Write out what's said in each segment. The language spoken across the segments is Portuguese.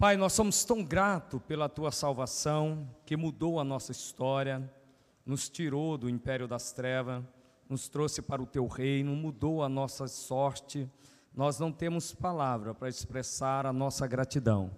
Pai, nós somos tão gratos pela tua salvação, que mudou a nossa história, nos tirou do império das trevas, nos trouxe para o teu reino, mudou a nossa sorte. Nós não temos palavra para expressar a nossa gratidão,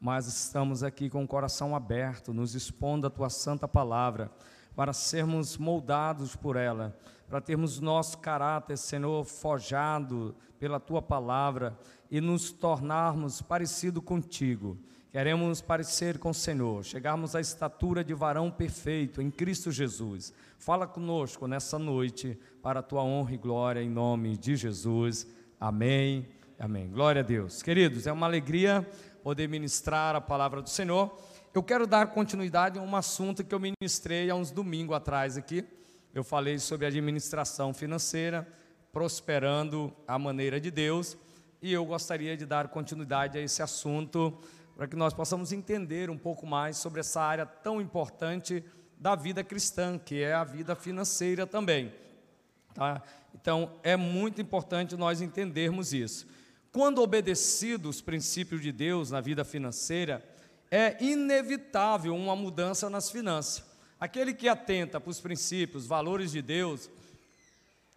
mas estamos aqui com o coração aberto, nos expondo a tua santa palavra, para sermos moldados por ela, para termos nosso caráter, Senhor, forjado pela tua palavra e nos tornarmos parecido contigo. Queremos parecer com o Senhor, chegarmos à estatura de varão perfeito em Cristo Jesus. Fala conosco nessa noite, para a tua honra e glória, em nome de Jesus. Amém. Amém. Glória a Deus. Queridos, é uma alegria poder ministrar a palavra do Senhor. Eu quero dar continuidade a um assunto que eu ministrei há uns domingos atrás aqui. Eu falei sobre administração financeira, prosperando a maneira de Deus e eu gostaria de dar continuidade a esse assunto para que nós possamos entender um pouco mais sobre essa área tão importante da vida cristã, que é a vida financeira também. Tá? Então, é muito importante nós entendermos isso. Quando obedecidos os princípios de Deus na vida financeira, é inevitável uma mudança nas finanças. Aquele que atenta para os princípios, valores de Deus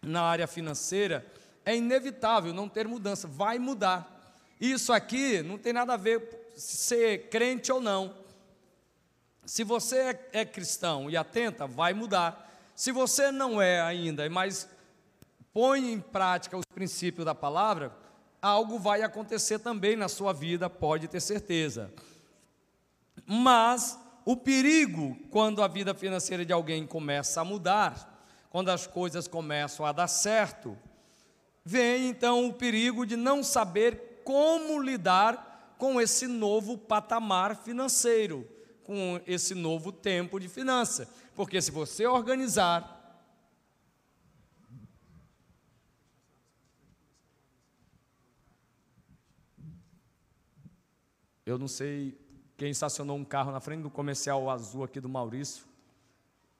na área financeira, é inevitável não ter mudança, vai mudar. Isso aqui não tem nada a ver ser crente ou não. Se você é, é cristão e atenta, vai mudar. Se você não é ainda, mas põe em prática os princípios da palavra, algo vai acontecer também na sua vida, pode ter certeza. Mas o perigo quando a vida financeira de alguém começa a mudar, quando as coisas começam a dar certo, vem então o perigo de não saber como lidar com esse novo patamar financeiro, com esse novo tempo de finança. Porque se você organizar Eu não sei quem estacionou um carro na frente do comercial azul aqui do Maurício.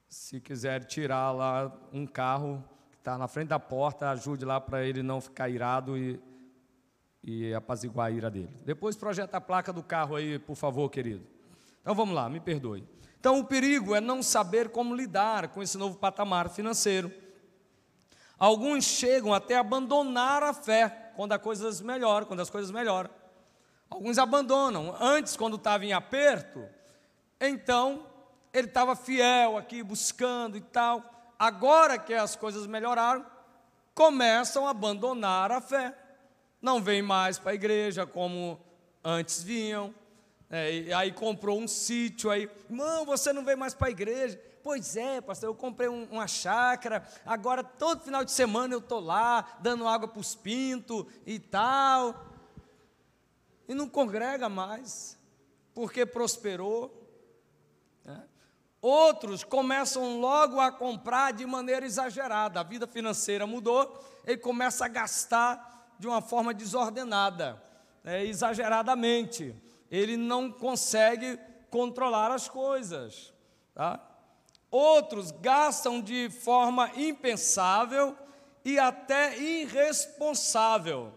Se quiser tirar lá um carro, está na frente da porta, ajude lá para ele não ficar irado e, e apaziguar a ira dele. Depois projeta a placa do carro aí, por favor, querido. Então vamos lá, me perdoe. Então o perigo é não saber como lidar com esse novo patamar financeiro. Alguns chegam até a abandonar a fé quando as coisas melhoram, quando as coisas melhoram. Alguns abandonam. Antes, quando estava em aperto, então ele estava fiel aqui, buscando e tal agora que as coisas melhoraram, começam a abandonar a fé. Não vêm mais para a igreja como antes vinham. É, aí comprou um sítio aí, irmão, você não vem mais para a igreja? Pois é, pastor, eu comprei um, uma chácara, agora todo final de semana eu estou lá, dando água para os pintos e tal. E não congrega mais, porque prosperou. Né? Outros começam logo a comprar de maneira exagerada. A vida financeira mudou, ele começa a gastar de uma forma desordenada, né, exageradamente. Ele não consegue controlar as coisas. Tá? Outros gastam de forma impensável e até irresponsável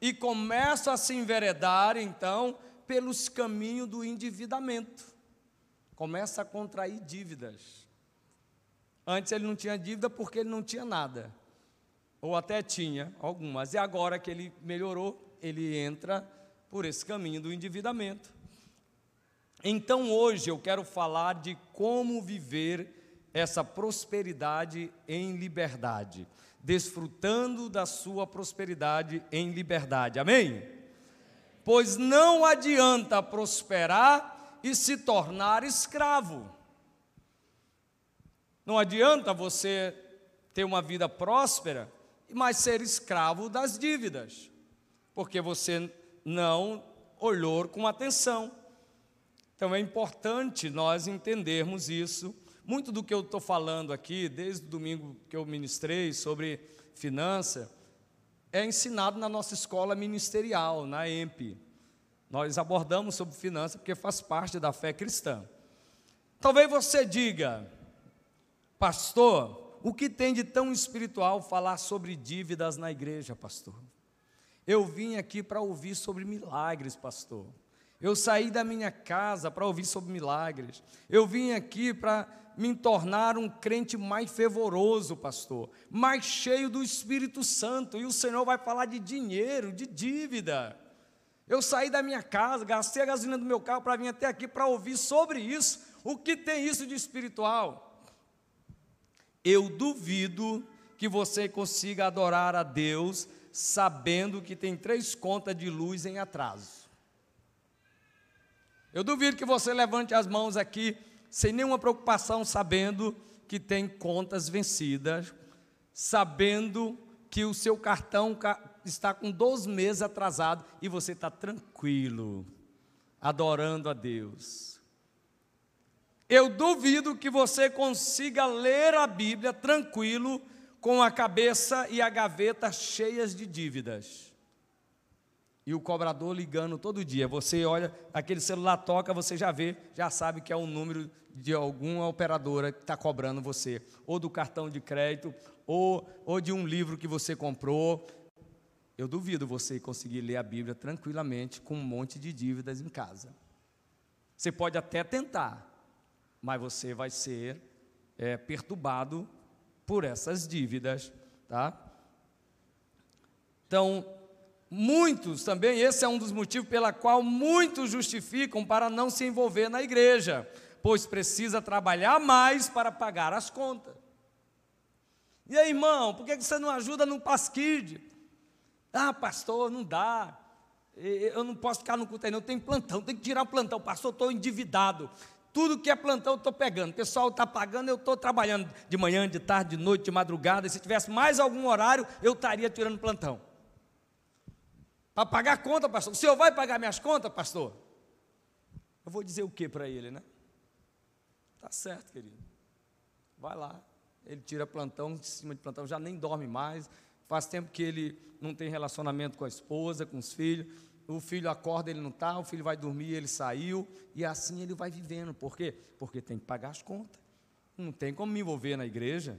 e começam a se enveredar, então, pelos caminhos do endividamento começa a contrair dívidas. Antes ele não tinha dívida porque ele não tinha nada, ou até tinha algumas, e agora que ele melhorou, ele entra por esse caminho do endividamento. Então hoje eu quero falar de como viver essa prosperidade em liberdade, desfrutando da sua prosperidade em liberdade. Amém? Pois não adianta prosperar e se tornar escravo. Não adianta você ter uma vida próspera, mas ser escravo das dívidas, porque você não olhou com atenção. Então é importante nós entendermos isso. Muito do que eu estou falando aqui, desde o domingo que eu ministrei sobre finança, é ensinado na nossa escola ministerial, na EMP. Nós abordamos sobre finanças porque faz parte da fé cristã. Talvez você diga, pastor, o que tem de tão espiritual falar sobre dívidas na igreja, pastor? Eu vim aqui para ouvir sobre milagres, pastor. Eu saí da minha casa para ouvir sobre milagres. Eu vim aqui para me tornar um crente mais fervoroso, pastor, mais cheio do Espírito Santo. E o Senhor vai falar de dinheiro, de dívida. Eu saí da minha casa, gastei a gasolina do meu carro para vir até aqui para ouvir sobre isso. O que tem isso de espiritual? Eu duvido que você consiga adorar a Deus sabendo que tem três contas de luz em atraso. Eu duvido que você levante as mãos aqui sem nenhuma preocupação, sabendo que tem contas vencidas, sabendo que o seu cartão está com 12 meses atrasado e você está tranquilo, adorando a Deus. Eu duvido que você consiga ler a Bíblia tranquilo, com a cabeça e a gaveta cheias de dívidas e o cobrador ligando todo dia. Você olha, aquele celular toca, você já vê, já sabe que é o número de alguma operadora que está cobrando você, ou do cartão de crédito, ou, ou de um livro que você comprou. Eu duvido você conseguir ler a Bíblia tranquilamente com um monte de dívidas em casa. Você pode até tentar, mas você vai ser é, perturbado por essas dívidas, tá? Então, Muitos também, esse é um dos motivos pela qual muitos justificam para não se envolver na igreja, pois precisa trabalhar mais para pagar as contas. E aí, irmão, por que você não ajuda no pasquide? Ah, pastor, não dá. Eu não posso ficar no culto aí, não. Tenho plantão, tem que tirar o plantão. Pastor, estou endividado. Tudo que é plantão eu estou pegando. O pessoal está pagando, eu estou trabalhando de manhã, de tarde, de noite, de madrugada. E se tivesse mais algum horário, eu estaria tirando plantão. Para pagar a conta, pastor. O senhor vai pagar minhas contas, pastor? Eu vou dizer o que para ele, né? Tá certo, querido. Vai lá. Ele tira plantão, de cima de plantão, já nem dorme mais. Faz tempo que ele não tem relacionamento com a esposa, com os filhos. O filho acorda, ele não está, o filho vai dormir, ele saiu. E assim ele vai vivendo. Por quê? Porque tem que pagar as contas. Não tem como me envolver na igreja.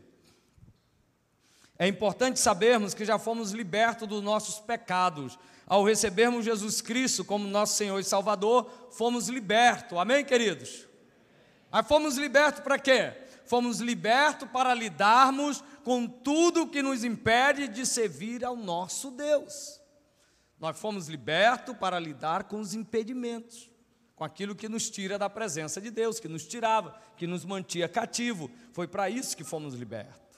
É importante sabermos que já fomos libertos dos nossos pecados. Ao recebermos Jesus Cristo como nosso Senhor e Salvador, fomos libertos. Amém, queridos? Mas fomos libertos para quê? Fomos libertos para lidarmos com tudo que nos impede de servir ao nosso Deus. Nós fomos libertos para lidar com os impedimentos, com aquilo que nos tira da presença de Deus, que nos tirava, que nos mantinha cativo. Foi para isso que fomos libertos.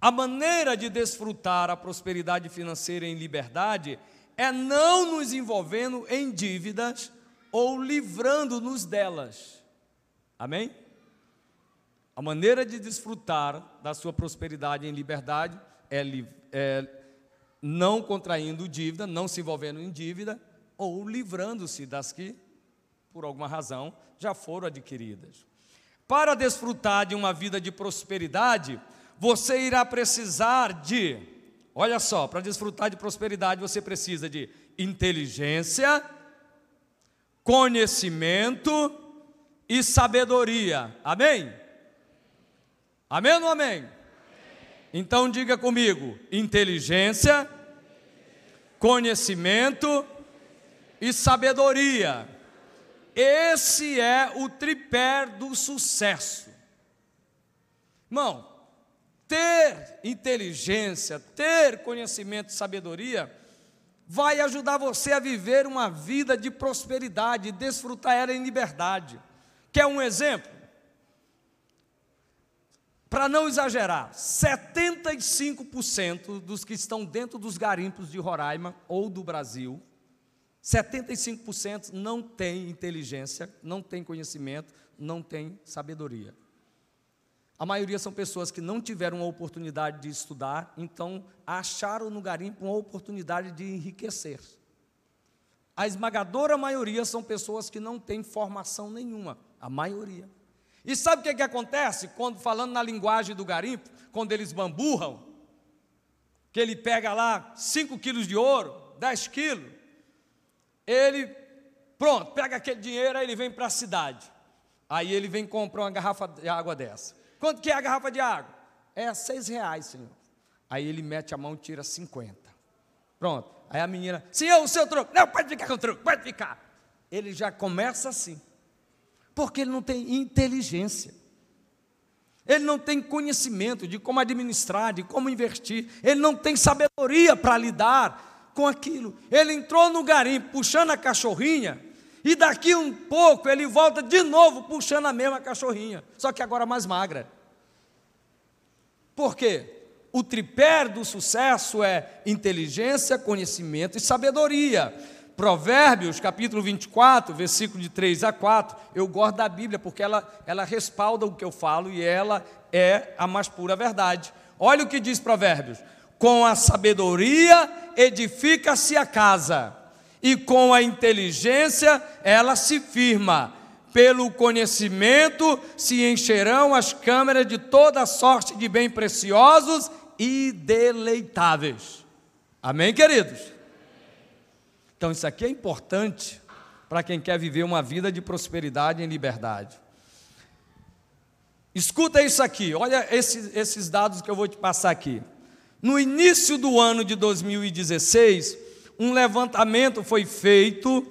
A maneira de desfrutar a prosperidade financeira em liberdade é não nos envolvendo em dívidas ou livrando-nos delas. Amém? A maneira de desfrutar da sua prosperidade em liberdade é, é não contraindo dívida, não se envolvendo em dívida ou livrando-se das que, por alguma razão, já foram adquiridas. Para desfrutar de uma vida de prosperidade, você irá precisar de, olha só, para desfrutar de prosperidade você precisa de inteligência, conhecimento e sabedoria. Amém? Amém ou não amém? Então diga comigo: inteligência, conhecimento e sabedoria. Esse é o tripé do sucesso. Irmão, ter inteligência, ter conhecimento e sabedoria, vai ajudar você a viver uma vida de prosperidade, desfrutar ela em liberdade. Quer um exemplo? Para não exagerar, 75% dos que estão dentro dos garimpos de Roraima ou do Brasil, 75% não tem inteligência, não tem conhecimento, não tem sabedoria. A maioria são pessoas que não tiveram a oportunidade de estudar, então acharam no garimpo uma oportunidade de enriquecer. A esmagadora maioria são pessoas que não têm formação nenhuma, a maioria. E sabe o que, que acontece quando, falando na linguagem do garimpo, quando eles bamburram, que ele pega lá 5 quilos de ouro, 10 quilos, ele, pronto, pega aquele dinheiro, aí ele vem para a cidade. Aí ele vem comprar uma garrafa de água dessa. Quanto que é a garrafa de água? É seis reais, senhor. Aí ele mete a mão e tira 50. Pronto. Aí a menina, senhor, o seu troco. Não, pode ficar com o troco, pode ficar. ele já começa assim. Porque ele não tem inteligência. Ele não tem conhecimento de como administrar, de como investir. Ele não tem sabedoria para lidar com aquilo. Ele entrou no garimpo puxando a cachorrinha e daqui um pouco ele volta de novo puxando a mesma cachorrinha, só que agora mais magra. Por quê? O tripé do sucesso é inteligência, conhecimento e sabedoria. Provérbios, capítulo 24, versículo de 3 a 4. Eu gosto da Bíblia porque ela, ela respalda o que eu falo e ela é a mais pura verdade. Olha o que diz Provérbios: Com a sabedoria edifica-se a casa, e com a inteligência ela se firma. Pelo conhecimento se encherão as câmeras de toda sorte de bem preciosos e deleitáveis. Amém, queridos? Então, isso aqui é importante para quem quer viver uma vida de prosperidade em liberdade. Escuta isso aqui, olha esses, esses dados que eu vou te passar aqui. No início do ano de 2016, um levantamento foi feito,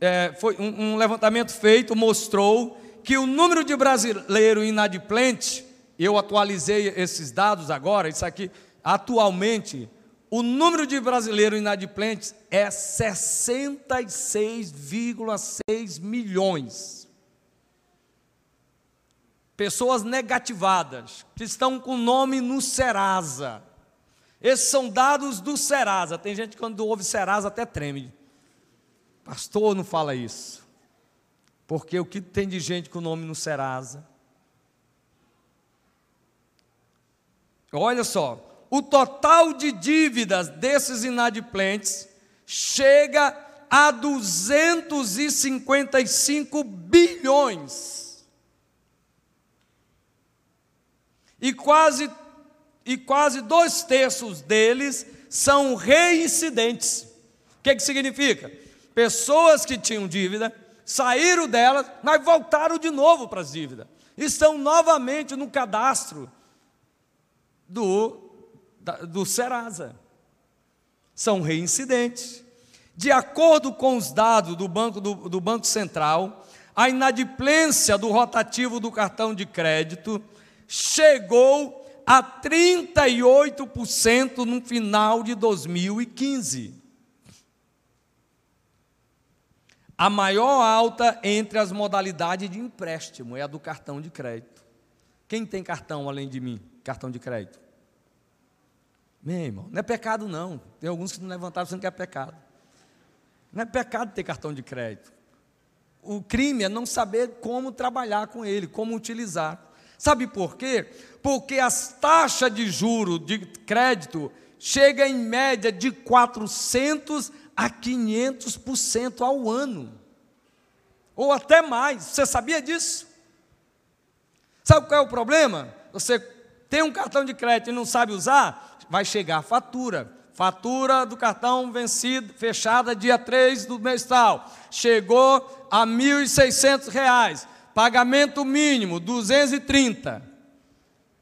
é, foi um, um levantamento feito mostrou que o número de brasileiros inadimplentes, eu atualizei esses dados agora, isso aqui, atualmente, o número de brasileiros inadimplentes é 66,6 milhões. Pessoas negativadas, que estão com nome no Serasa. Esses são dados do Serasa. Tem gente que quando ouve Serasa até treme. Pastor, não fala isso. Porque o que tem de gente com nome no Serasa? Olha só, o total de dívidas desses inadimplentes chega a 255 bilhões. E quase e quase dois terços deles são reincidentes. O que, que significa? Pessoas que tinham dívida, saíram delas, mas voltaram de novo para as dívidas. Estão novamente no cadastro do, do Serasa. São reincidentes. De acordo com os dados do Banco, do, do Banco Central, a inadimplência do rotativo do cartão de crédito chegou a 38% no final de 2015. A maior alta entre as modalidades de empréstimo é a do cartão de crédito. Quem tem cartão além de mim? Cartão de crédito. Meu irmão, não é pecado não. Tem alguns que não levantaram dizendo que é pecado. Não é pecado ter cartão de crédito. O crime é não saber como trabalhar com ele, como utilizar. Sabe por quê? Porque as taxas de juro de crédito chega em média de 400 a 500% ao ano. Ou até mais. Você sabia disso? Sabe qual é o problema? Você tem um cartão de crédito e não sabe usar, vai chegar a fatura. Fatura do cartão vencido, fechada dia 3 do mês tal. Chegou a R$ 1.600. Pagamento mínimo, 230.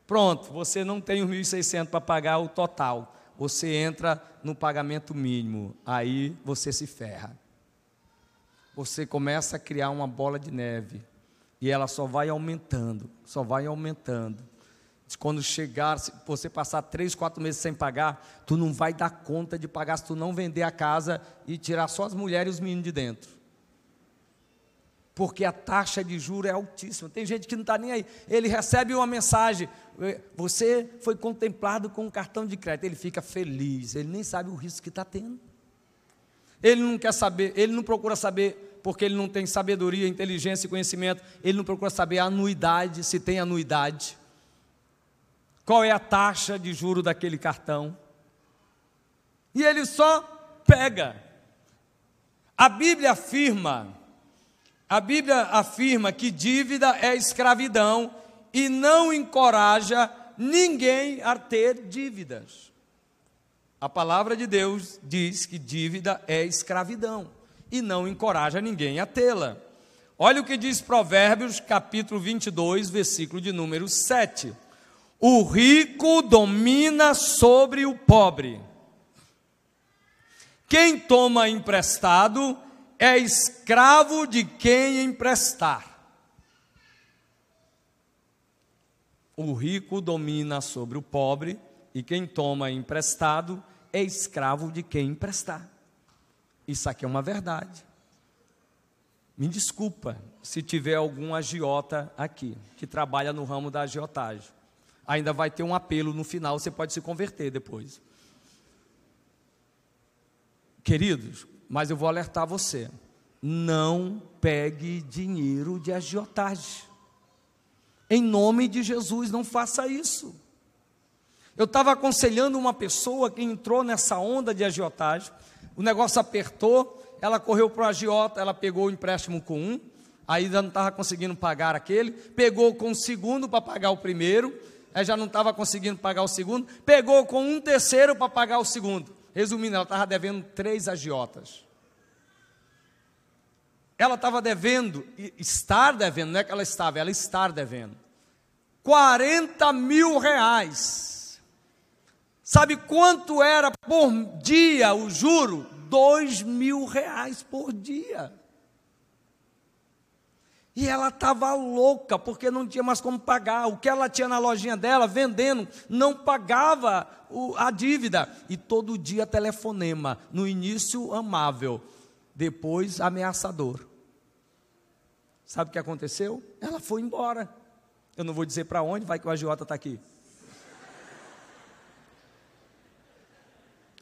Pronto, você não tem os 1.600 para pagar o total. Você entra no pagamento mínimo. Aí você se ferra. Você começa a criar uma bola de neve. E ela só vai aumentando, só vai aumentando. Quando chegar, se você passar três, quatro meses sem pagar, tu não vai dar conta de pagar se tu não vender a casa e tirar só as mulheres e os meninos de dentro porque a taxa de juro é altíssima. Tem gente que não está nem aí. Ele recebe uma mensagem: você foi contemplado com um cartão de crédito. Ele fica feliz, ele nem sabe o risco que está tendo. Ele não quer saber, ele não procura saber, porque ele não tem sabedoria, inteligência e conhecimento. Ele não procura saber a anuidade, se tem anuidade. Qual é a taxa de juro daquele cartão? E ele só pega. A Bíblia afirma a Bíblia afirma que dívida é escravidão e não encoraja ninguém a ter dívidas. A palavra de Deus diz que dívida é escravidão e não encoraja ninguém a tê-la. Olha o que diz Provérbios, capítulo 22, versículo de número 7. O rico domina sobre o pobre. Quem toma emprestado é escravo de quem emprestar. O rico domina sobre o pobre, e quem toma emprestado é escravo de quem emprestar. Isso aqui é uma verdade. Me desculpa se tiver algum agiota aqui, que trabalha no ramo da agiotagem. Ainda vai ter um apelo no final, você pode se converter depois. Queridos, mas eu vou alertar você: não pegue dinheiro de agiotagem. Em nome de Jesus, não faça isso. Eu estava aconselhando uma pessoa que entrou nessa onda de agiotagem, o negócio apertou, ela correu para o agiota, ela pegou o empréstimo com um, aí já não estava conseguindo pagar aquele, pegou com o segundo para pagar o primeiro, já não estava conseguindo pagar o segundo, pegou com um terceiro para pagar o segundo. Resumindo, ela estava devendo três agiotas. Ela estava devendo, estar devendo, não é que ela estava, ela estar devendo. 40 mil reais. Sabe quanto era por dia o juro? Dois mil reais por dia. E ela estava louca, porque não tinha mais como pagar. O que ela tinha na lojinha dela, vendendo, não pagava a dívida. E todo dia telefonema. No início, amável depois ameaçador. Sabe o que aconteceu? Ela foi embora. Eu não vou dizer para onde, vai que o agiota está aqui.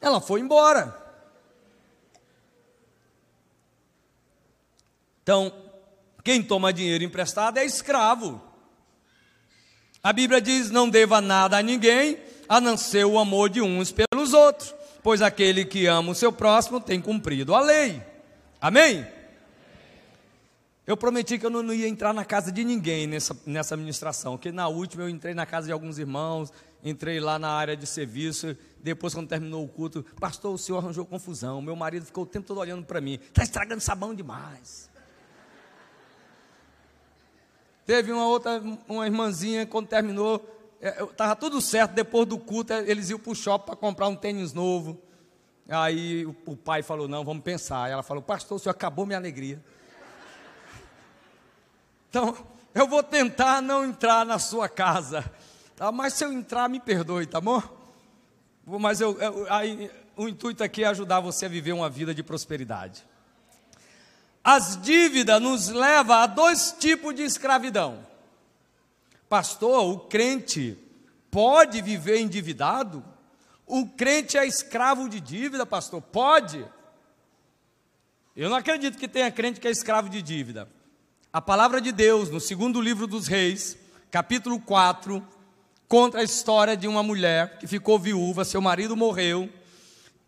Ela foi embora. Então, quem toma dinheiro emprestado é escravo. A Bíblia diz: não deva nada a ninguém, a não ser o amor de uns pelos outros, pois aquele que ama o seu próximo tem cumprido a lei. Amém? Eu prometi que eu não ia entrar na casa de ninguém nessa, nessa ministração, que na última eu entrei na casa de alguns irmãos, entrei lá na área de serviço, depois quando terminou o culto, pastor, o senhor arranjou confusão, meu marido ficou o tempo todo olhando para mim, está estragando sabão demais. Teve uma outra, uma irmãzinha, quando terminou, estava é, tudo certo, depois do culto, eles iam para o shopping para comprar um tênis novo, Aí o, o pai falou: Não, vamos pensar. Ela falou: Pastor, o senhor acabou minha alegria. Então, eu vou tentar não entrar na sua casa. Tá? Mas se eu entrar, me perdoe, tá bom? Mas eu, eu aí, o intuito aqui é ajudar você a viver uma vida de prosperidade. As dívidas nos levam a dois tipos de escravidão. Pastor, o crente pode viver endividado? O crente é escravo de dívida, pastor? Pode. Eu não acredito que tenha crente que é escravo de dívida. A palavra de Deus, no segundo livro dos Reis, capítulo 4, conta a história de uma mulher que ficou viúva, seu marido morreu,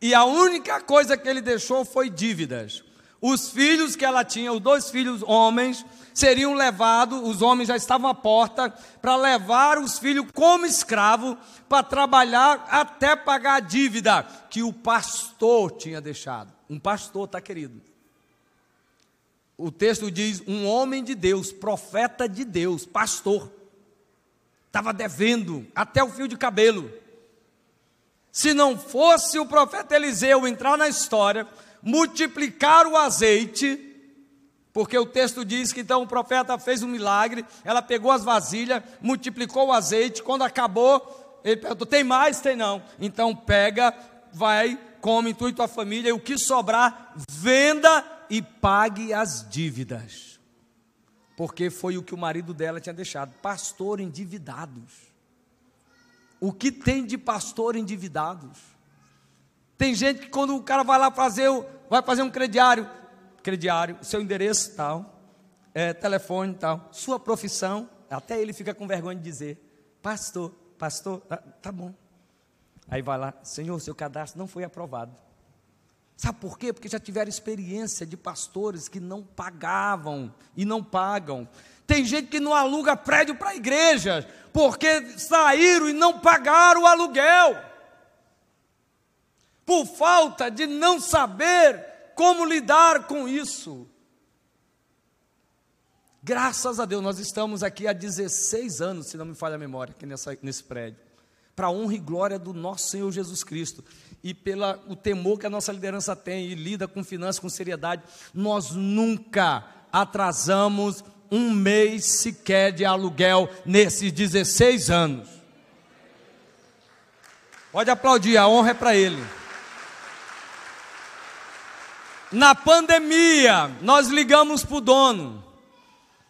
e a única coisa que ele deixou foi dívidas. Os filhos que ela tinha, os dois filhos homens, seriam levados, os homens já estavam à porta, para levar os filhos como escravo, para trabalhar até pagar a dívida que o pastor tinha deixado. Um pastor, tá querido? O texto diz: um homem de Deus, profeta de Deus, pastor, estava devendo até o fio de cabelo. Se não fosse o profeta Eliseu entrar na história, multiplicar o azeite, porque o texto diz que então o profeta fez um milagre, ela pegou as vasilhas, multiplicou o azeite, quando acabou, ele perguntou: tem mais? Tem não. Então pega, vai, come tu e tua família, e o que sobrar, venda e pague as dívidas. Porque foi o que o marido dela tinha deixado, pastor endividados. O que tem de pastor endividados? Tem gente que quando o cara vai lá fazer, vai fazer um crediário, crediário, seu endereço tal, é, telefone tal, sua profissão, até ele fica com vergonha de dizer, pastor, pastor, tá, tá bom. Aí vai lá, Senhor, seu cadastro não foi aprovado. Sabe por quê? Porque já tiveram experiência de pastores que não pagavam e não pagam. Tem gente que não aluga prédio para a igreja, porque saíram e não pagaram o aluguel. Por falta de não saber como lidar com isso? Graças a Deus, nós estamos aqui há 16 anos, se não me falha a memória, aqui nessa, nesse prédio. para a honra e glória do nosso Senhor Jesus Cristo. E pelo o temor que a nossa liderança tem e lida com finanças com seriedade, nós nunca atrasamos um mês sequer de aluguel nesses 16 anos. Pode aplaudir, a honra é para ele. Na pandemia, nós ligamos para o dono,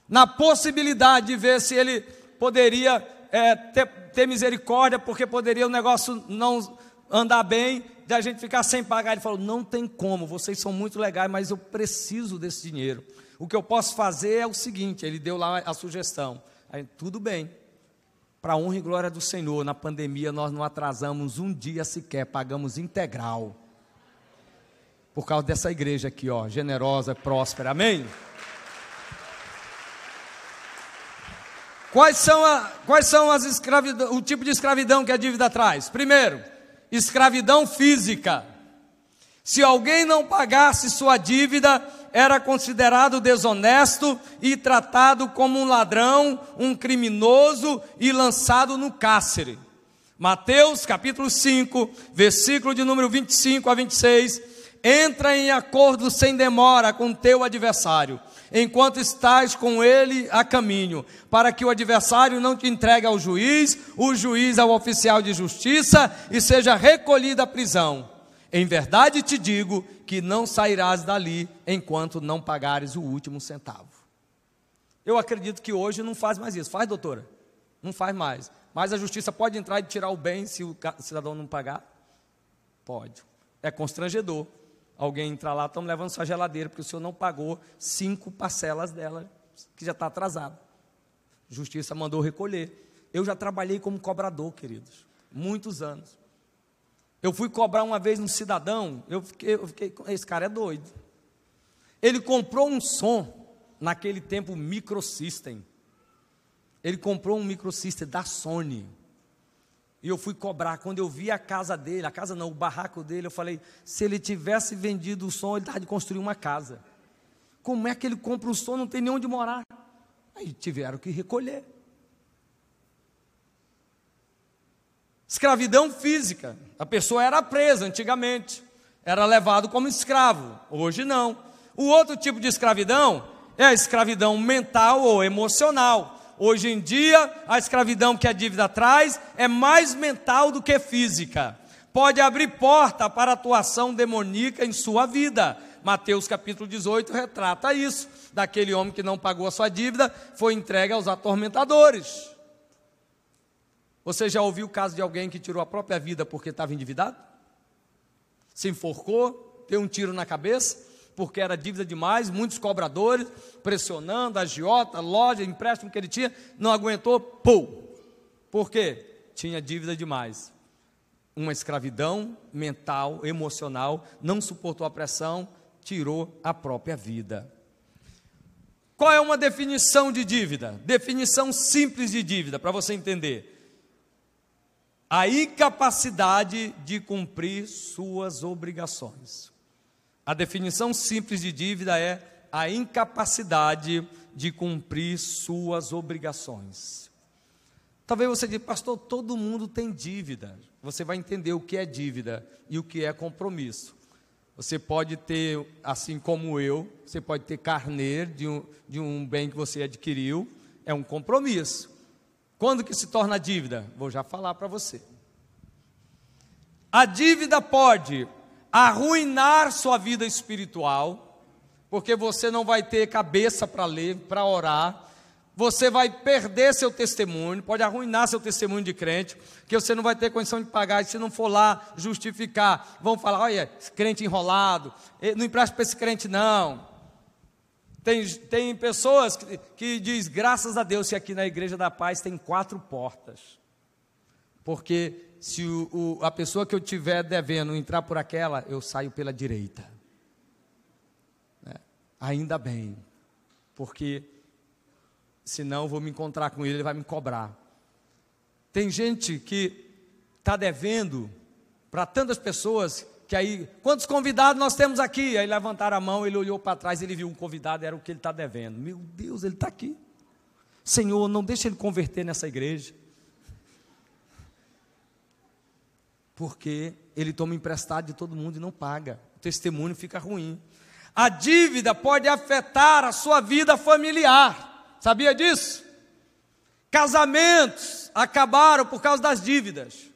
na possibilidade de ver se ele poderia é, ter, ter, misericórdia, porque poderia o negócio não andar bem, de a gente ficar sem pagar. Ele falou: não tem como, vocês são muito legais, mas eu preciso desse dinheiro. O que eu posso fazer é o seguinte: ele deu lá a sugestão. Aí, tudo bem, para a honra e glória do Senhor, na pandemia nós não atrasamos um dia sequer, pagamos integral. Por causa dessa igreja aqui, ó, generosa, próspera. Amém? Quais são, a, quais são as o tipo de escravidão que a dívida traz? Primeiro, escravidão física. Se alguém não pagasse sua dívida, era considerado desonesto e tratado como um ladrão, um criminoso e lançado no cárcere. Mateus capítulo 5, versículo de número 25 a 26. Entra em acordo sem demora com teu adversário, enquanto estás com ele a caminho, para que o adversário não te entregue ao juiz, o juiz ao oficial de justiça e seja recolhido à prisão. Em verdade te digo que não sairás dali enquanto não pagares o último centavo. Eu acredito que hoje não faz mais isso. Faz, doutora? Não faz mais. Mas a justiça pode entrar e tirar o bem se o cidadão não pagar? Pode. É constrangedor. Alguém entrar lá, estamos levando sua geladeira, porque o senhor não pagou cinco parcelas dela, que já está atrasado. Justiça mandou recolher. Eu já trabalhei como cobrador, queridos, muitos anos. Eu fui cobrar uma vez um cidadão, eu fiquei, eu fiquei, esse cara é doido. Ele comprou um som, naquele tempo microsystem. Ele comprou um microsystem da Sony. E eu fui cobrar. Quando eu vi a casa dele, a casa não, o barraco dele, eu falei: se ele tivesse vendido o som, ele estava de construir uma casa. Como é que ele compra o som? Não tem nem onde morar. Aí tiveram que recolher. Escravidão física. A pessoa era presa antigamente, era levado como escravo. Hoje não. O outro tipo de escravidão é a escravidão mental ou emocional. Hoje em dia, a escravidão que a dívida traz é mais mental do que física. Pode abrir porta para atuação demoníaca em sua vida. Mateus capítulo 18 retrata isso. Daquele homem que não pagou a sua dívida, foi entregue aos atormentadores. Você já ouviu o caso de alguém que tirou a própria vida porque estava endividado? Se enforcou, deu um tiro na cabeça, porque era dívida demais, muitos cobradores pressionando, agiota, loja, empréstimo que ele tinha, não aguentou, pum. Por quê? Tinha dívida demais. Uma escravidão mental, emocional, não suportou a pressão, tirou a própria vida. Qual é uma definição de dívida? Definição simples de dívida, para você entender a incapacidade de cumprir suas obrigações. A definição simples de dívida é a incapacidade de cumprir suas obrigações. Talvez você diga, pastor, todo mundo tem dívida. Você vai entender o que é dívida e o que é compromisso. Você pode ter, assim como eu, você pode ter carneiro de um, de um bem que você adquiriu, é um compromisso. Quando que se torna dívida? Vou já falar para você. A dívida pode arruinar sua vida espiritual, porque você não vai ter cabeça para ler, para orar. Você vai perder seu testemunho, pode arruinar seu testemunho de crente, que você não vai ter condição de pagar, e se não for lá justificar, vão falar: olha, crente enrolado, eh, não empresta para esse crente, não. Tem, tem pessoas que, que diz, graças a Deus, se aqui na Igreja da Paz tem quatro portas. Porque se o, o, a pessoa que eu tiver devendo entrar por aquela, eu saio pela direita. É, ainda bem, porque senão eu vou me encontrar com ele, ele vai me cobrar. Tem gente que está devendo para tantas pessoas que aí, quantos convidados nós temos aqui? Aí levantaram a mão, ele olhou para trás, ele viu um convidado, era o que ele está devendo. Meu Deus, ele está aqui. Senhor, não deixe ele converter nessa igreja. Porque ele toma emprestado de todo mundo e não paga. O testemunho fica ruim. A dívida pode afetar a sua vida familiar. Sabia disso? Casamentos acabaram por causa das dívidas.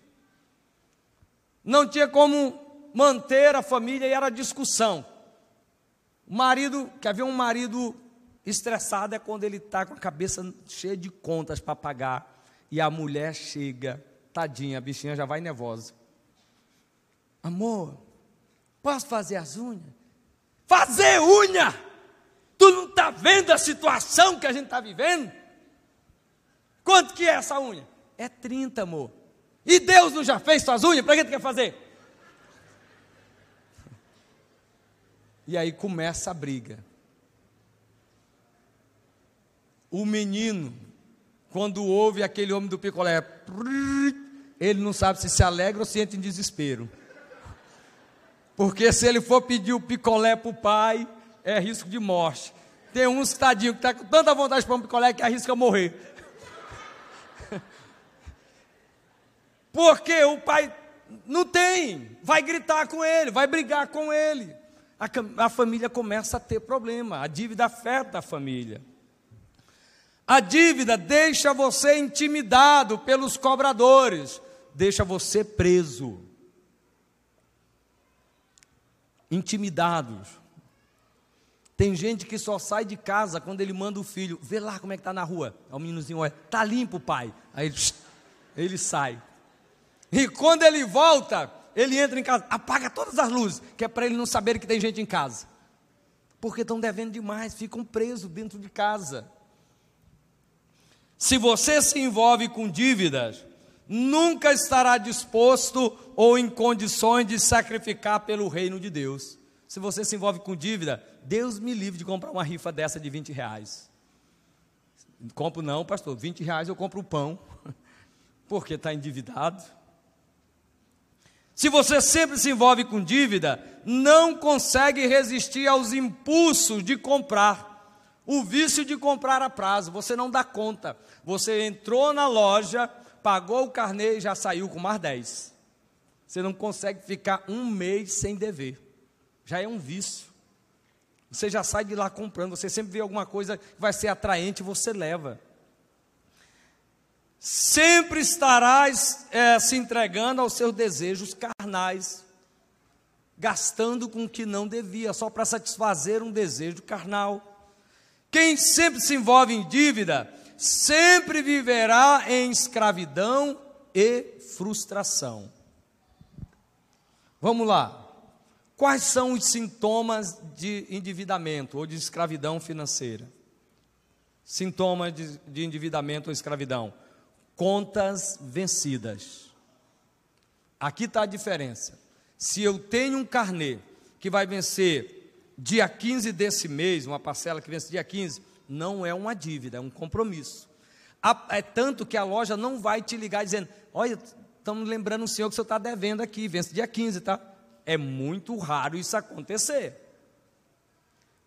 Não tinha como manter a família e era discussão. O marido, quer ver um marido estressado é quando ele está com a cabeça cheia de contas para pagar e a mulher chega, tadinha, a bichinha já vai nervosa. Amor, posso fazer as unhas? Fazer unha! Tu não está vendo a situação que a gente está vivendo? Quanto que é essa unha? É 30, amor. E Deus não já fez suas unhas? Para que tu quer fazer? E aí começa a briga. O menino, quando ouve aquele homem do picolé, ele não sabe se se alegra ou se entra em desespero. Porque se ele for pedir o picolé para o pai, é risco de morte. Tem um tadinho que está com tanta vontade de pôr um picolé que arrisca morrer. Porque o pai não tem, vai gritar com ele, vai brigar com ele. A, a família começa a ter problema, a dívida afeta a família. A dívida deixa você intimidado pelos cobradores, deixa você preso. Intimidados. Tem gente que só sai de casa quando ele manda o filho, vê lá como é que está na rua. Aí o meninozinho olha, está limpo, pai. Aí ele, ele sai. E quando ele volta, ele entra em casa, apaga todas as luzes, que é para ele não saber que tem gente em casa. Porque estão devendo demais, ficam presos dentro de casa. Se você se envolve com dívidas, nunca estará disposto ou em condições de sacrificar pelo reino de Deus. Se você se envolve com dívida, Deus me livre de comprar uma rifa dessa de 20 reais. Compro não, pastor, 20 reais eu compro o pão, porque está endividado. Se você sempre se envolve com dívida, não consegue resistir aos impulsos de comprar. O vício de comprar a prazo, você não dá conta. Você entrou na loja, pagou o carnê e já saiu com mais 10. Você não consegue ficar um mês sem dever. Já é um vício. Você já sai de lá comprando, você sempre vê alguma coisa que vai ser atraente, você leva. Sempre estarás é, se entregando aos seus desejos carnais, gastando com o que não devia, só para satisfazer um desejo carnal. Quem sempre se envolve em dívida, sempre viverá em escravidão e frustração. Vamos lá. Quais são os sintomas de endividamento ou de escravidão financeira? Sintomas de, de endividamento ou escravidão: contas vencidas. Aqui está a diferença. Se eu tenho um carnê que vai vencer dia 15 desse mês, uma parcela que vence dia 15, não é uma dívida, é um compromisso. É tanto que a loja não vai te ligar dizendo: Olha, estamos lembrando o senhor que o senhor está devendo aqui, vence dia 15, tá? É muito raro isso acontecer.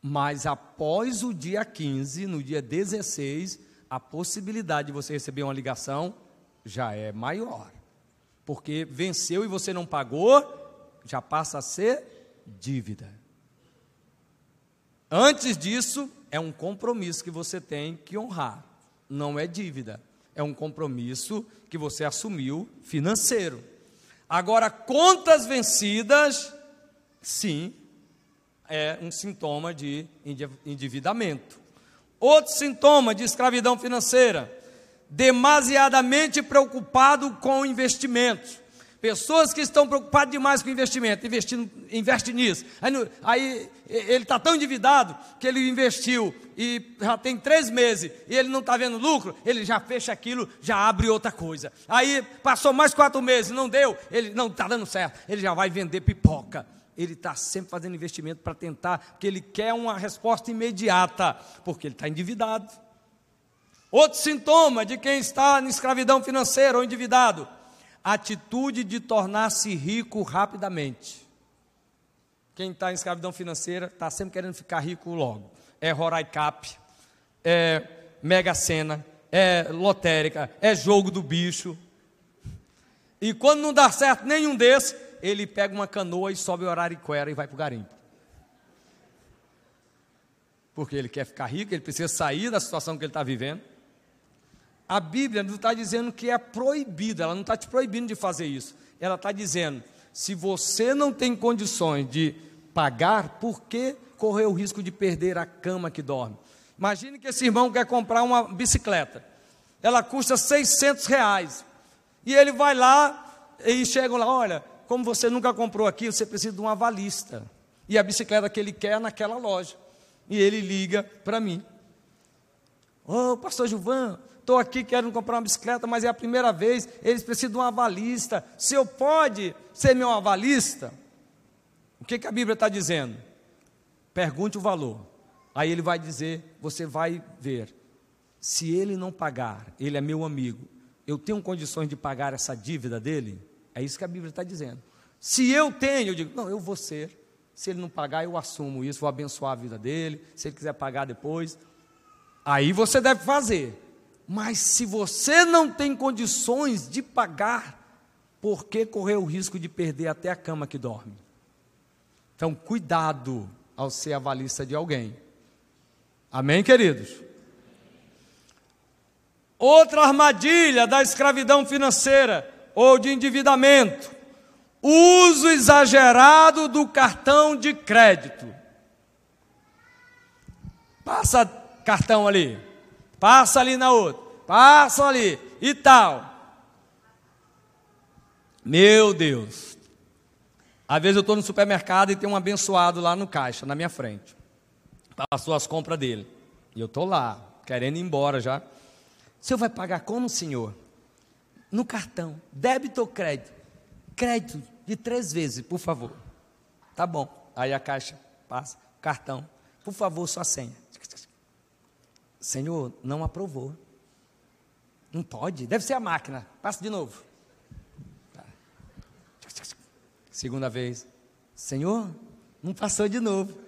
Mas após o dia 15, no dia 16, a possibilidade de você receber uma ligação já é maior. Porque venceu e você não pagou, já passa a ser dívida. Antes disso, é um compromisso que você tem que honrar, não é dívida, é um compromisso que você assumiu financeiro. Agora, contas vencidas, sim, é um sintoma de endividamento. Outro sintoma de escravidão financeira, demasiadamente preocupado com investimentos. Pessoas que estão preocupadas demais com investimento, investindo, investe nisso. Aí, aí ele está tão endividado que ele investiu e já tem três meses e ele não está vendo lucro, ele já fecha aquilo, já abre outra coisa. Aí passou mais quatro meses, não deu, ele não está dando certo, ele já vai vender pipoca. Ele está sempre fazendo investimento para tentar, porque ele quer uma resposta imediata, porque ele está endividado. Outro sintoma de quem está em escravidão financeira ou endividado atitude de tornar-se rico rapidamente. Quem está em escravidão financeira está sempre querendo ficar rico logo. É Roraicap, é Mega Sena, é lotérica, é jogo do bicho. E quando não dá certo nenhum desses, ele pega uma canoa e sobe o Arariquera e vai para o garimpo. Porque ele quer ficar rico, ele precisa sair da situação que ele está vivendo. A Bíblia não está dizendo que é proibido, ela não está te proibindo de fazer isso. Ela está dizendo: se você não tem condições de pagar, por que correr o risco de perder a cama que dorme? Imagine que esse irmão quer comprar uma bicicleta, ela custa 600 reais, e ele vai lá e chega lá: olha, como você nunca comprou aqui, você precisa de um avalista, e a bicicleta que ele quer é naquela loja, e ele liga para mim: Ô oh, pastor Gilvan, estou aqui querendo comprar uma bicicleta, mas é a primeira vez, eles precisam de um avalista. Se eu pode ser meu avalista, o que, que a Bíblia está dizendo? Pergunte o valor. Aí ele vai dizer, você vai ver. Se ele não pagar, ele é meu amigo, eu tenho condições de pagar essa dívida dele? É isso que a Bíblia está dizendo. Se eu tenho, eu digo, não, eu vou ser. Se ele não pagar, eu assumo isso, vou abençoar a vida dele. Se ele quiser pagar depois, aí você deve fazer. Mas se você não tem condições de pagar, por que correr o risco de perder até a cama que dorme? Então, cuidado ao ser avalista de alguém. Amém, queridos? Outra armadilha da escravidão financeira ou de endividamento: uso exagerado do cartão de crédito. Passa cartão ali passa ali na outra, passa ali e tal. Meu Deus. Às vezes eu estou no supermercado e tem um abençoado lá no caixa, na minha frente. Passou as compras dele. E eu estou lá, querendo ir embora já. O senhor vai pagar como, senhor? No cartão, débito ou crédito? Crédito de três vezes, por favor. Tá bom. Aí a caixa passa, cartão. Por favor, sua senha. Senhor, não aprovou. Não pode, deve ser a máquina. Passa de novo. Tá. Segunda vez. Senhor, não passou de novo.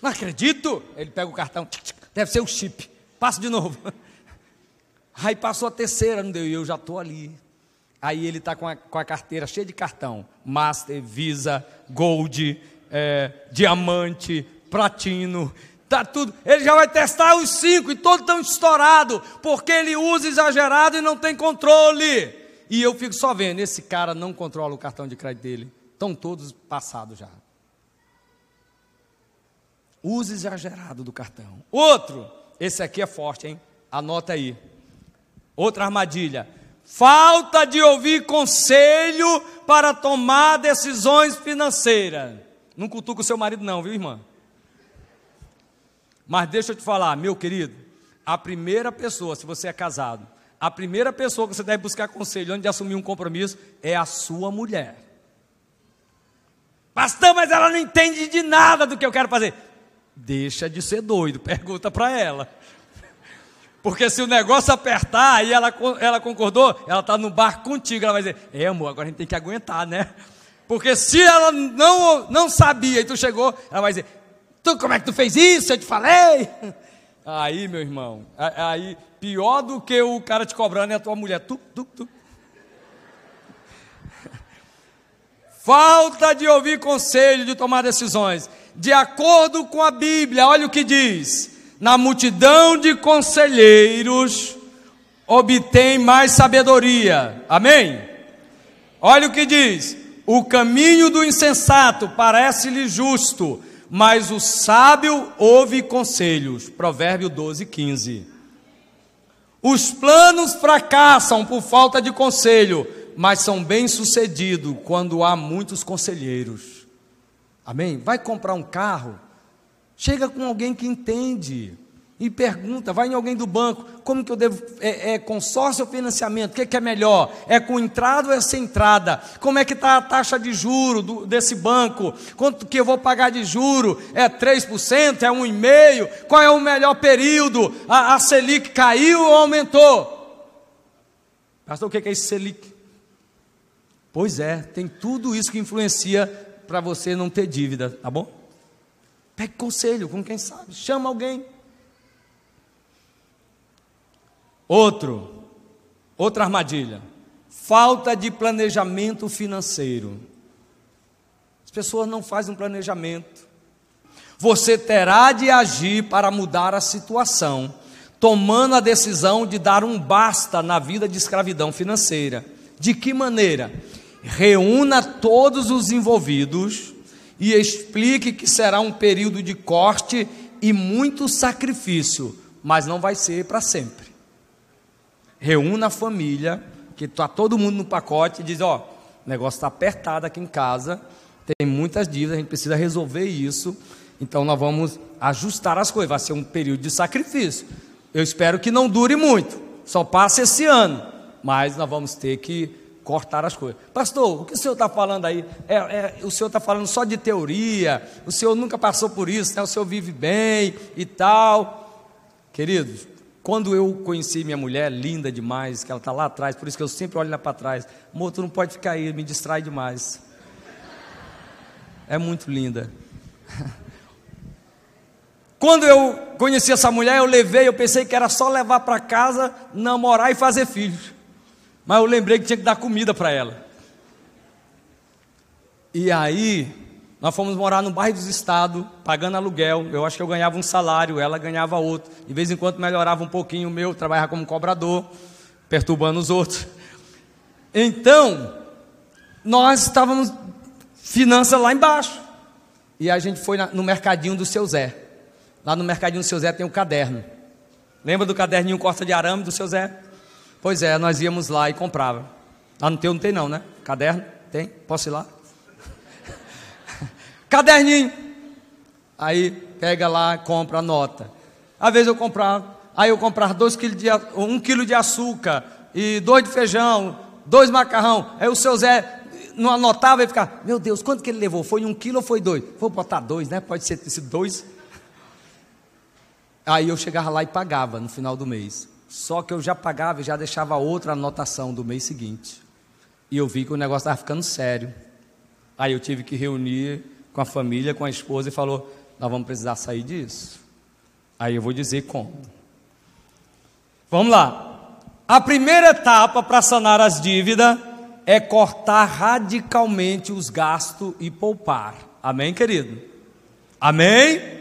Não acredito. Ele pega o cartão. Deve ser o chip. Passa de novo. Aí passou a terceira, não deu. E eu já estou ali. Aí ele está com, com, a carteira cheia de cartão. Master, Visa, Gold, é, Diamante, Platino tá tudo. Ele já vai testar os cinco e todos estão estourados, porque ele usa exagerado e não tem controle. E eu fico só vendo, esse cara não controla o cartão de crédito dele. Estão todos passados já. Uso exagerado do cartão. Outro, esse aqui é forte, hein? Anota aí. Outra armadilha. Falta de ouvir conselho para tomar decisões financeiras. Não cutuca o seu marido, não, viu, irmã? Mas deixa eu te falar, meu querido, a primeira pessoa, se você é casado, a primeira pessoa que você deve buscar conselho antes de assumir um compromisso é a sua mulher. Pastor, mas ela não entende de nada do que eu quero fazer. Deixa de ser doido, pergunta para ela. Porque se o negócio apertar e ela, ela concordou, ela está no bar contigo, ela vai dizer: É, amor, agora a gente tem que aguentar, né? Porque se ela não, não sabia e tu chegou, ela vai dizer: Tu, como é que tu fez isso? Eu te falei. Aí, meu irmão, aí, pior do que o cara te cobrando é a tua mulher. Tu, tu, tu. Falta de ouvir conselho, de tomar decisões. De acordo com a Bíblia, olha o que diz: na multidão de conselheiros obtém mais sabedoria. Amém? Olha o que diz: o caminho do insensato parece-lhe justo mas o sábio ouve conselhos. Provérbio 12, 15. Os planos fracassam por falta de conselho, mas são bem-sucedidos quando há muitos conselheiros. Amém? Vai comprar um carro? Chega com alguém que entende e pergunta, vai em alguém do banco, como que eu devo, é, é consórcio ou financiamento, o que, que, é melhor? É com entrada ou é sem entrada? Como é que está a taxa de juro do, desse banco? Quanto que eu vou pagar de juro? É 3%? É 1,5%? Qual é o melhor período? A, a Selic caiu ou aumentou? Pastor, o que é esse Selic? Pois é, tem tudo isso que influencia para você não ter dívida, tá bom? Pegue conselho com quem sabe, chama alguém. Outro, outra armadilha. falta de planejamento financeiro. As pessoas não fazem um planejamento. Você terá de agir para mudar a situação, tomando a decisão de dar um basta na vida de escravidão financeira. De que maneira? Reúna todos os envolvidos e explique que será um período de corte e muito sacrifício, mas não vai ser para sempre. Reúna a família, que está todo mundo no pacote, e diz: Ó, o negócio está apertado aqui em casa, tem muitas dívidas, a gente precisa resolver isso, então nós vamos ajustar as coisas. Vai ser um período de sacrifício. Eu espero que não dure muito, só passe esse ano, mas nós vamos ter que cortar as coisas. Pastor, o que o senhor está falando aí? É, é, o senhor está falando só de teoria, o senhor nunca passou por isso, né? o senhor vive bem e tal. Queridos, quando eu conheci minha mulher, linda demais, que ela está lá atrás, por isso que eu sempre olho lá para trás, amor, tu não pode ficar aí, me distrai demais. É muito linda. Quando eu conheci essa mulher, eu levei, eu pensei que era só levar para casa, namorar e fazer filhos. Mas eu lembrei que tinha que dar comida para ela. E aí, nós fomos morar no bairro dos Estados, pagando aluguel. Eu acho que eu ganhava um salário, ela ganhava outro. De vez em quando melhorava um pouquinho o meu, trabalhava como cobrador, perturbando os outros. Então, nós estávamos finanças lá embaixo. E a gente foi no mercadinho do seu Zé. Lá no mercadinho do seu Zé tem um caderno. Lembra do caderninho Costa de Arame do seu Zé? Pois é, nós íamos lá e comprava. Lá no teu não tem não, né? Caderno? Tem? Posso ir lá? Caderninho. Aí pega lá, compra a nota. Às vezes eu comprava, aí eu comprava dois quilos de, um quilo de açúcar e dois de feijão, dois macarrão. Aí o seu Zé não anotava e ficava, meu Deus, quanto que ele levou? Foi um quilo ou foi dois? Vou botar dois, né? Pode ser esse dois. Aí eu chegava lá e pagava no final do mês. Só que eu já pagava e já deixava outra anotação do mês seguinte. E eu vi que o negócio estava ficando sério. Aí eu tive que reunir com a família, com a esposa e falou: Nós vamos precisar sair disso. Aí eu vou dizer como. Vamos lá. A primeira etapa para sanar as dívidas é cortar radicalmente os gastos e poupar. Amém, querido? Amém?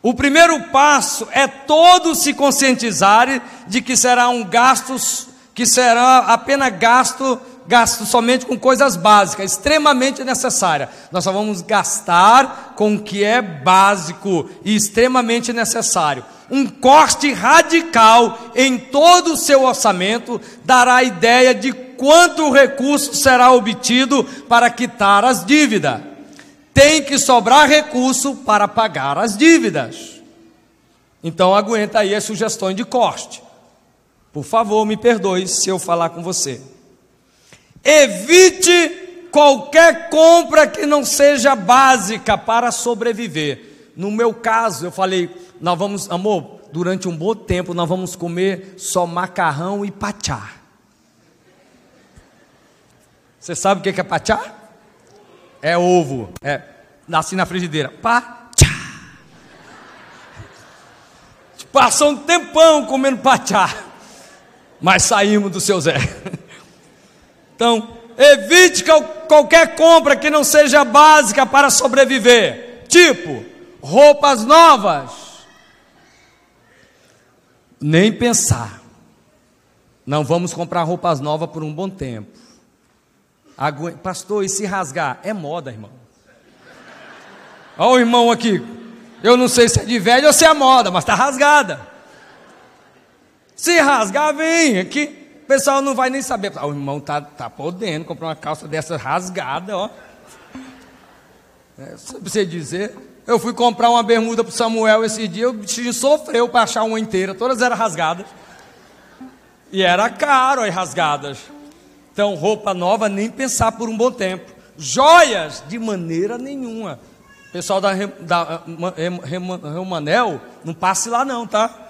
O primeiro passo é todos se conscientizarem de que será um gasto, que será apenas gasto, gasto somente com coisas básicas, extremamente necessárias. Nós só vamos gastar com o que é básico e extremamente necessário. Um corte radical em todo o seu orçamento dará a ideia de quanto recurso será obtido para quitar as dívidas tem que sobrar recurso para pagar as dívidas. Então aguenta aí as sugestões de corte. Por favor, me perdoe se eu falar com você. Evite qualquer compra que não seja básica para sobreviver. No meu caso, eu falei, nós vamos, amor, durante um bom tempo nós vamos comer só macarrão e pachá. Você sabe o que é pachá? É ovo. É assim na frigideira. Pá, tchá. Passou um tempão comendo pachá. Mas saímos do seu Zé. Então, evite qualquer compra que não seja básica para sobreviver. Tipo, roupas novas. Nem pensar. Não vamos comprar roupas novas por um bom tempo. Agu... Pastor, e se rasgar? É moda, irmão. Olha o irmão aqui. Eu não sei se é de velho ou se é moda, mas está rasgada. Se rasgar, vem aqui. Pessoal não vai nem saber. o irmão tá, tá podendo comprar uma calça dessa rasgada, ó. É, você dizer. Eu fui comprar uma bermuda para Samuel esse dia, o bichinho sofreu para achar uma inteira, todas eram rasgadas. E era caro as rasgadas. Então, roupa nova, nem pensar por um bom tempo. Joias, de maneira nenhuma. O pessoal da, da Romanel, não passe lá não, tá?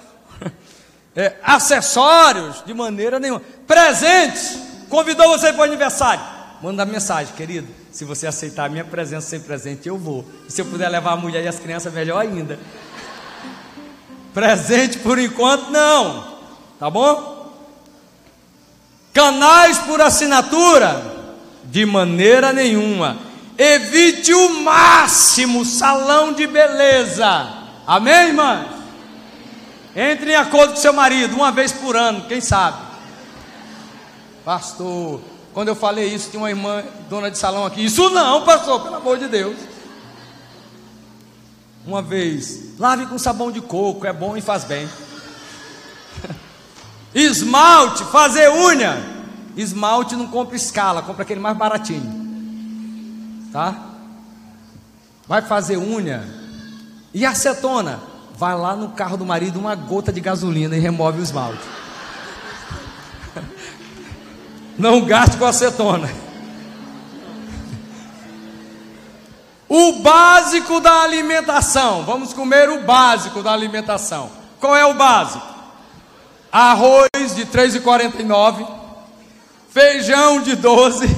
É, acessórios, de maneira nenhuma. Presentes, convidou você para o aniversário. Manda mensagem, querido. Se você aceitar a minha presença sem presente, eu vou. E se eu puder levar a mulher e as crianças, melhor ainda. Presente por enquanto, não. Tá bom? Canais por assinatura? De maneira nenhuma. Evite o máximo salão de beleza. Amém, irmã? Entre em acordo com seu marido, uma vez por ano, quem sabe? Pastor, quando eu falei isso, tinha uma irmã, dona de salão aqui. Isso não, pastor, pelo amor de Deus. Uma vez, lave com sabão de coco, é bom e faz bem. Esmalte, fazer unha. Esmalte não compra escala, compra aquele mais baratinho. Tá? Vai fazer unha. E acetona? Vai lá no carro do marido uma gota de gasolina e remove o esmalte. Não gaste com acetona. O básico da alimentação. Vamos comer o básico da alimentação. Qual é o básico? Arroz de 3,49, feijão de 12,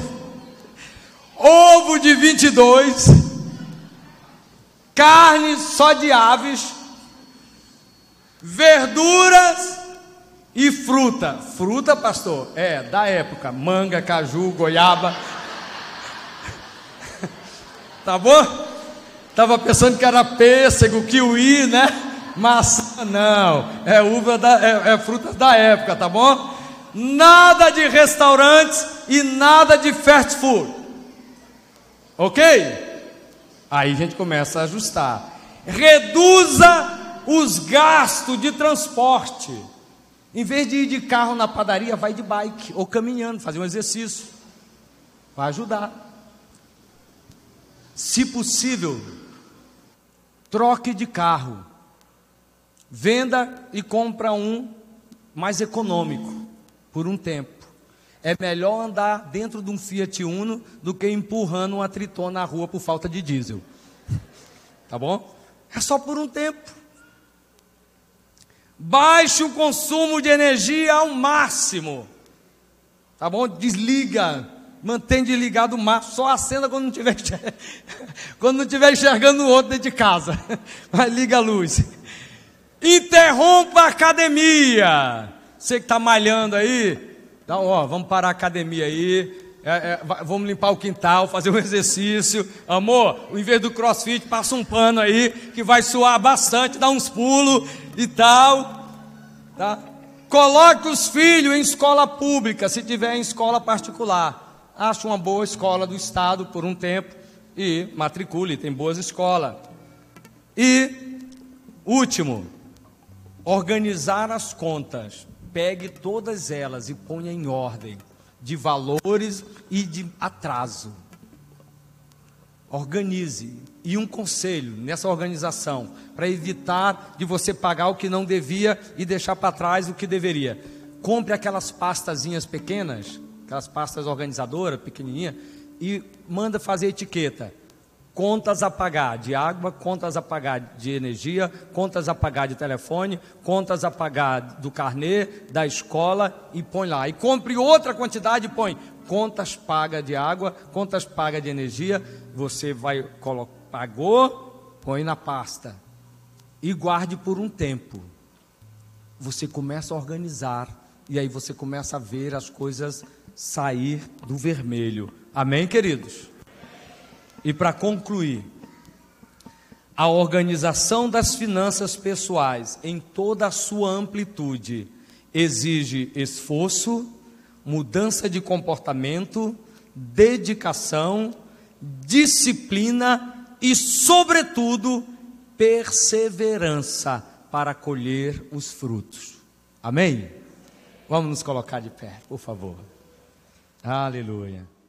ovo de 22, carne só de aves, verduras e fruta. Fruta, pastor? É, da época. Manga, caju, goiaba. tá bom? Tava pensando que era pêssego, kiwi, né? Maçã, não. É uva da, é, é frutas da época, tá bom? Nada de restaurantes e nada de fast food. Ok? Aí a gente começa a ajustar. Reduza os gastos de transporte. Em vez de ir de carro na padaria, vai de bike ou caminhando, fazer um exercício. Vai ajudar. Se possível, troque de carro. Venda e compra um mais econômico por um tempo. É melhor andar dentro de um Fiat Uno do que empurrando uma Triton na rua por falta de diesel. Tá bom? É só por um tempo. Baixe o consumo de energia ao máximo. Tá bom? Desliga. Mantém desligado o máximo. Só acenda quando não tiver quando não tiver enxergando o outro dentro de casa. Mas liga a luz. Interrompa a academia. Você que está malhando aí, então, ó, vamos parar a academia aí. É, é, vamos limpar o quintal, fazer um exercício. Amor, em vez do crossfit, passa um pano aí que vai suar bastante, dá uns pulos e tal. Tá? Coloque os filhos em escola pública, se tiver em escola particular. Ache uma boa escola do Estado por um tempo e matricule, tem boas escolas. E, último, organizar as contas. Pegue todas elas e ponha em ordem de valores e de atraso. Organize. E um conselho nessa organização, para evitar de você pagar o que não devia e deixar para trás o que deveria. Compre aquelas pastazinhas pequenas, aquelas pastas organizadoras, pequenininha, e manda fazer etiqueta. Contas a pagar de água, contas a pagar de energia, contas a pagar de telefone, contas a pagar do carnê, da escola e põe lá. E compre outra quantidade e põe contas pagas de água, contas pagas de energia, você vai pagou, põe na pasta e guarde por um tempo. Você começa a organizar e aí você começa a ver as coisas sair do vermelho. Amém, queridos? E para concluir, a organização das finanças pessoais em toda a sua amplitude exige esforço, mudança de comportamento, dedicação, disciplina e, sobretudo, perseverança para colher os frutos. Amém? Vamos nos colocar de pé, por favor. Aleluia.